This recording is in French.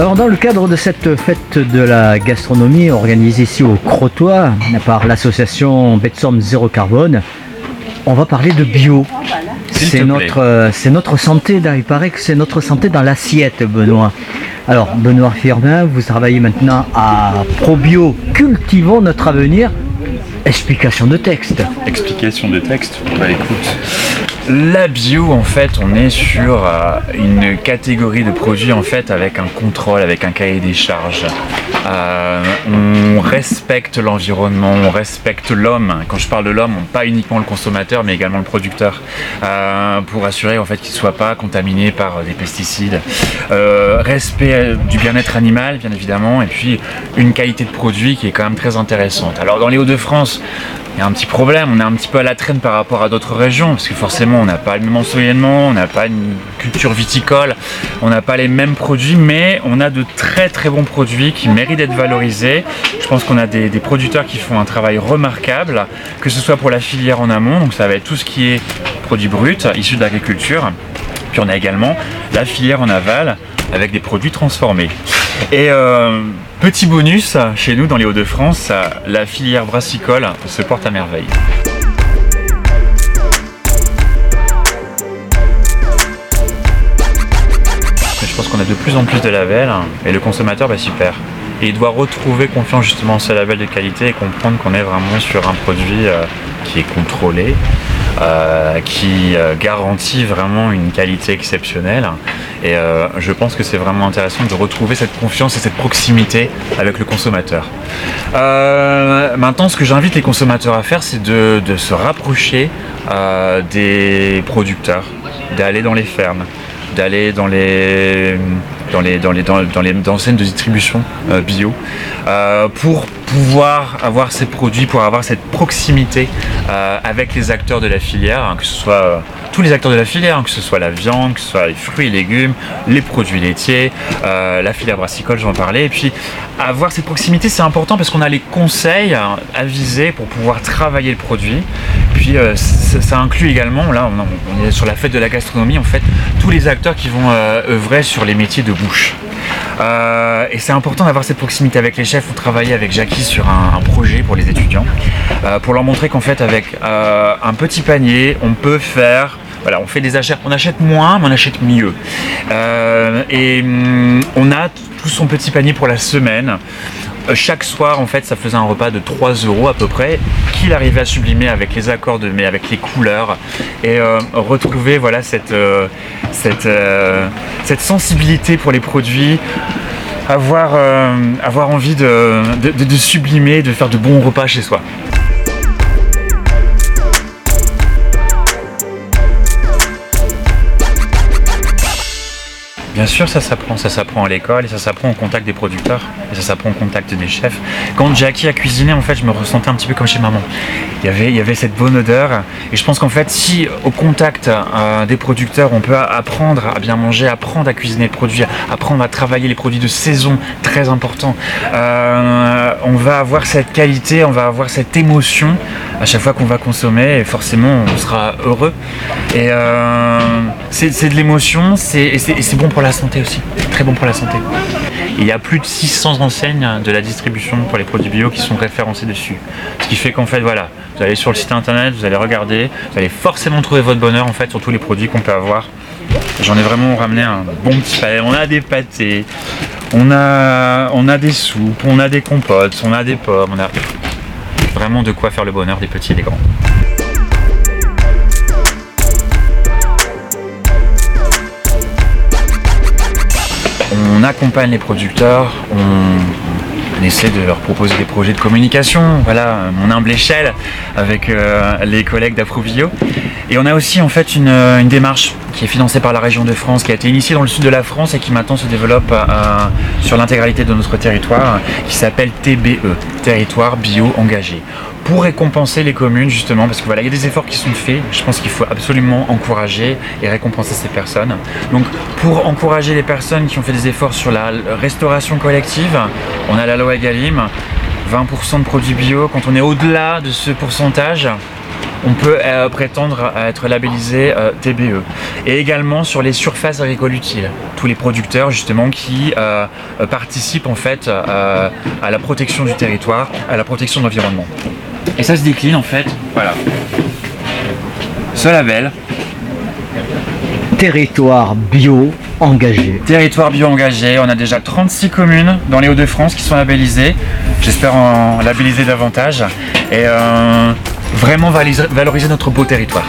Alors dans le cadre de cette fête de la gastronomie organisée ici au Crotoy par l'association Betsom Zéro Carbone, on va parler de bio. C'est notre, c'est notre santé, il paraît que c'est notre santé dans l'assiette, Benoît. Alors, Benoît Firmin, vous travaillez maintenant à ProBio, cultivons notre avenir. Explication de texte. Explication de texte Bah écoute, la bio en fait on est sur euh, une catégorie de produits en fait avec un contrôle, avec un cahier des charges. Euh, on respecte l'environnement, on respecte l'homme. Quand je parle de l'homme, pas uniquement le consommateur mais également le producteur. euh, pour assurer en fait qu'il ne soit pas contaminé par des pesticides. Euh, respect du bien-être animal bien évidemment et puis une qualité de produit qui est quand même très intéressante. Alors dans les Hauts-de-France, il y a un petit problème, on est un petit peu à la traîne par rapport à d'autres régions, parce que forcément on n'a pas le même ensoleillement, on n'a pas une culture viticole, on n'a pas les mêmes produits, mais on a de très très bons produits qui méritent d'être valorisés. Je pense qu'on a des, des producteurs qui font un travail remarquable, que ce soit pour la filière en amont, donc ça va être tout ce qui est produits bruts, issus de l'agriculture, puis on a également la filière en aval, avec des produits transformés. Et euh, petit bonus, chez nous dans les Hauts-de-France, la filière brassicole se porte à merveille. Je pense qu'on a de plus en plus de labels et le consommateur bah, s'y perd. Il doit retrouver confiance justement en ce label de qualité et comprendre qu'on est vraiment sur un produit euh, qui est contrôlé, euh, qui euh, garantit vraiment une qualité exceptionnelle. Et euh, je pense que c'est vraiment intéressant de retrouver cette confiance et cette proximité avec le consommateur. Euh, maintenant, ce que j'invite les consommateurs à faire, c'est de, se rapprocher euh, des producteurs, d'aller dans les fermes, d'aller dans les dans les dans de distribution euh, bio euh, pour pouvoir avoir ces produits, pour avoir cette proximité euh, avec les acteurs de la filière, hein, que ce soit tous les acteurs de la filière, que ce soit la viande, que ce soit les fruits et légumes, les produits laitiers, euh, la filière brassicole, j'en parlais. Et puis avoir cette proximité, c'est important parce qu'on a les conseils hein, avisés pour pouvoir travailler le produit. Puis euh, ça, inclut également, là on, est sur la fête de la gastronomie, en fait, tous les acteurs qui vont euh, œuvrer sur les métiers de bouche. Et c'est important d'avoir cette proximité avec les chefs. On travaillait avec Jackie sur un, projet pour les étudiants, pour leur montrer qu'en fait, avec un petit panier, on peut faire. Voilà, on fait des achats, on achète moins, mais on achète mieux. Euh, et hum, on a tout son petit panier pour la semaine. Euh, Chaque soir, en fait, ça faisait un repas de 3 euros à peu près, qu'il arrivait à sublimer avec les accords de mais avec les couleurs et euh, retrouver voilà cette sensibilité pour les produits avoir, envie de sublimer, de faire de bons repas chez soi. Bien sûr, ça s'apprend, ça s'apprend à l'école et ça s'apprend au contact des producteurs et ça s'apprend au contact des chefs. Quand Jackie a cuisiné, en fait, je me ressentais un petit peu comme chez maman. Il y avait, il y avait cette bonne odeur et je pense qu'en fait, si au contact euh, des producteurs, on peut apprendre à bien manger, apprendre à cuisiner le produit, apprendre à travailler les produits de saison, très important. Euh, on va avoir cette qualité, on va avoir cette émotion à chaque fois qu'on va consommer et forcément, on sera heureux. Et euh, c'est de l'émotion, c'est bon pour la santé aussi, très bon pour la santé. Il y a plus de 600 enseignes de la distribution pour les produits bio qui sont référencées dessus. Ce qui fait qu'en fait, voilà, vous allez sur le site internet, vous allez regarder, vous allez forcément trouver votre bonheur en fait sur tous les produits qu'on peut avoir. J'en ai vraiment ramené un bon petit paquet. On a des pâtés, on a, on a des soupes, on a des compotes, on a des pommes, on a vraiment de quoi faire le bonheur des petits et des grands. On accompagne les producteurs, on, essaie de leur proposer des projets de communication, voilà, mon humble échelle, avec euh, les collègues d'Afrovio. Et on a aussi en fait une démarche qui est financée par la région de France, qui a été initiée dans le sud de la France et qui maintenant se développe euh, sur l'intégralité de notre territoire, qui s'appelle TBE, Territoire Bio Engagé. Pour récompenser les communes justement parce que voilà il y a des efforts qui sont faits je pense qu'il faut absolument encourager et récompenser ces personnes. Donc pour encourager les personnes qui ont fait des efforts sur la restauration collective on a la loi Egalim 20% de produits bio. Quand on est au-delà de ce pourcentage on peut euh, prétendre à être labellisé euh, TBE. Et également sur les surfaces agricoles utiles, tous les producteurs justement qui euh, participent en fait à la protection du territoire, à la protection de l'environnement. Et ça se décline en fait, voilà. Ce label. Territoire bio engagé. Territoire bio engagé, on a déjà 36 communes dans les Hauts-de-France qui sont labellisées. J'espère en labelliser davantage et vraiment valoriser notre beau territoire.